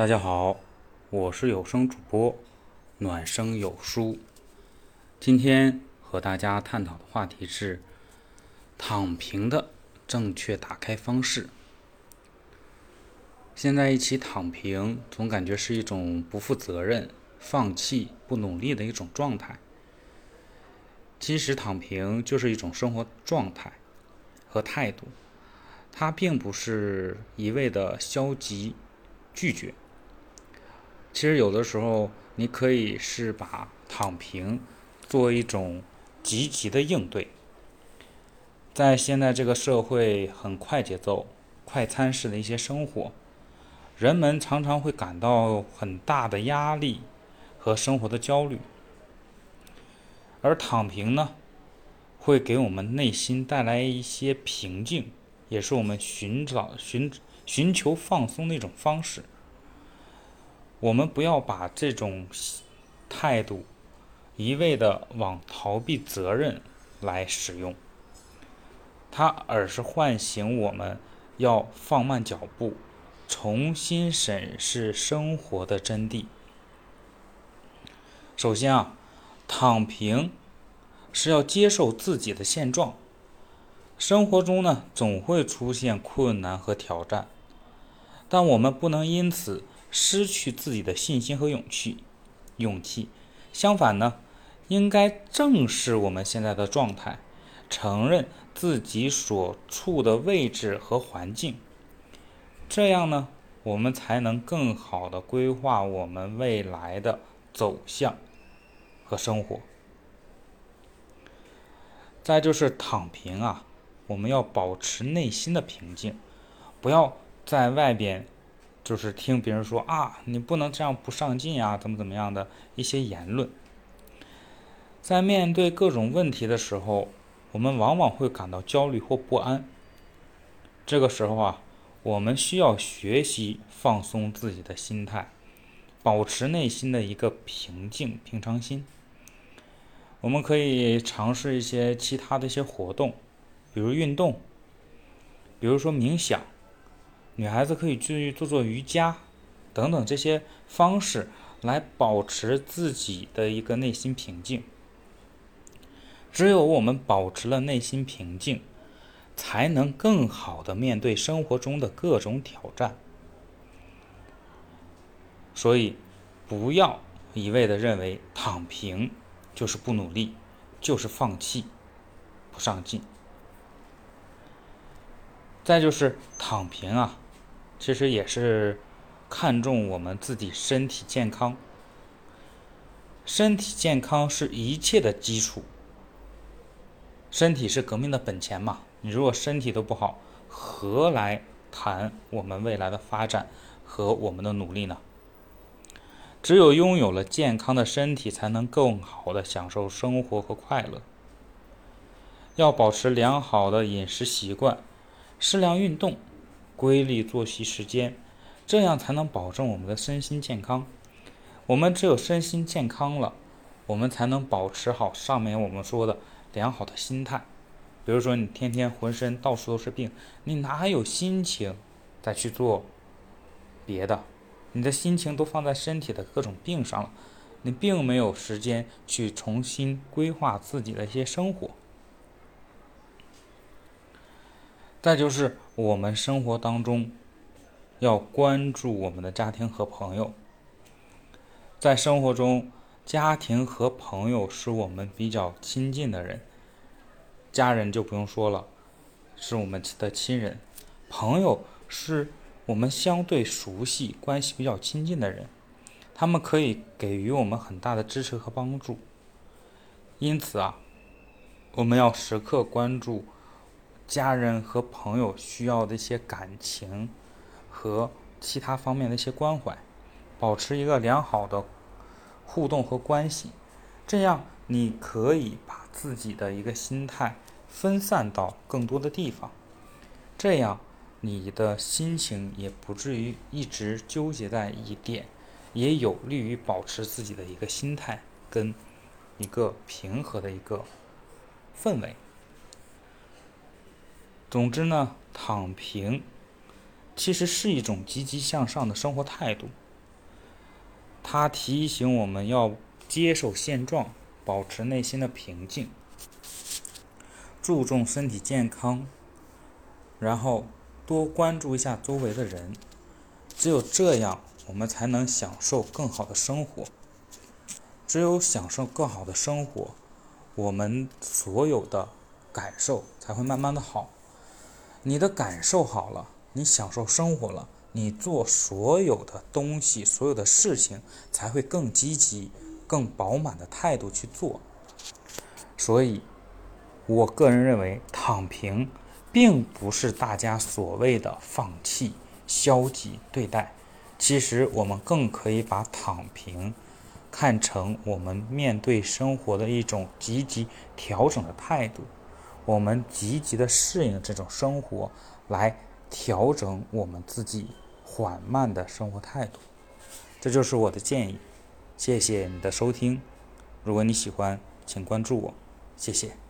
大家好，我是有声主播暖声有书。今天和大家探讨的话题是躺平的正确打开方式。现在一起躺平，总感觉是一种不负责任、放弃、不努力的一种状态。其实躺平就是一种生活状态和态度，它并不是一味的消极拒绝。其实有的时候，你可以是把躺平作为一种积极的应对。在现在这个社会很快节奏、快餐式的一些生活，人们常常会感到很大的压力和生活的焦虑。而躺平呢，会给我们内心带来一些平静，也是我们寻找、寻寻求放松的一种方式。我们不要把这种态度一味的往逃避责任来使用，它而是唤醒我们要放慢脚步，重新审视生活的真谛。首先啊。躺平是要接受自己的现状。生活中呢，总会出现困难和挑战，但我们不能因此失去自己的信心和勇气。勇气，相反呢，应该正视我们现在的状态，承认自己所处的位置和环境。这样呢，我们才能更好的规划我们未来的走向。和生活，再就是躺平啊！我们要保持内心的平静，不要在外边就是听别人说啊，你不能这样不上进啊，怎么怎么样的一些言论。在面对各种问题的时候，我们往往会感到焦虑或不安。这个时候啊，我们需要学习放松自己的心态，保持内心的一个平静、平常心。我们可以尝试一些其他的一些活动，比如运动，比如说冥想，女孩子可以去做做瑜伽，等等这些方式来保持自己的一个内心平静。只有我们保持了内心平静，才能更好的面对生活中的各种挑战。所以，不要一味的认为躺平。就是不努力，就是放弃，不上进。再就是躺平啊，其实也是看重我们自己身体健康。身体健康是一切的基础，身体是革命的本钱嘛。你如果身体都不好，何来谈我们未来的发展和我们的努力呢？只有拥有了健康的身体，才能更好的享受生活和快乐。要保持良好的饮食习惯，适量运动，规律作息时间，这样才能保证我们的身心健康。我们只有身心健康了，我们才能保持好上面我们说的良好的心态。比如说，你天天浑身到处都是病，你哪有心情再去做别的？你的心情都放在身体的各种病上了，你并没有时间去重新规划自己的一些生活。再就是我们生活当中要关注我们的家庭和朋友，在生活中，家庭和朋友是我们比较亲近的人，家人就不用说了，是我们的亲人，朋友是。我们相对熟悉、关系比较亲近的人，他们可以给予我们很大的支持和帮助。因此啊，我们要时刻关注家人和朋友需要的一些感情和其他方面的一些关怀，保持一个良好的互动和关系。这样，你可以把自己的一个心态分散到更多的地方。这样。你的心情也不至于一直纠结在一点，也有利于保持自己的一个心态跟一个平和的一个氛围。总之呢，躺平其实是一种积极向上的生活态度。它提醒我们要接受现状，保持内心的平静，注重身体健康，然后多关注一下周围的人。只有这样，我们才能享受更好的生活。只有享受更好的生活，我们所有的感受才会慢慢的好。你的感受好了，你享受生活了，你做所有的东西、所有的事情才会更积极、更饱满的态度去做。所以，我个人认为，躺平并不是大家所谓的放弃、消极对待。其实，我们更可以把躺平。看成我们面对生活的一种积极调整的态度，我们积极的适应这种生活，来调整我们自己缓慢的生活态度。这就是我的建议。谢谢你的收听，如果你喜欢，请关注我，谢谢。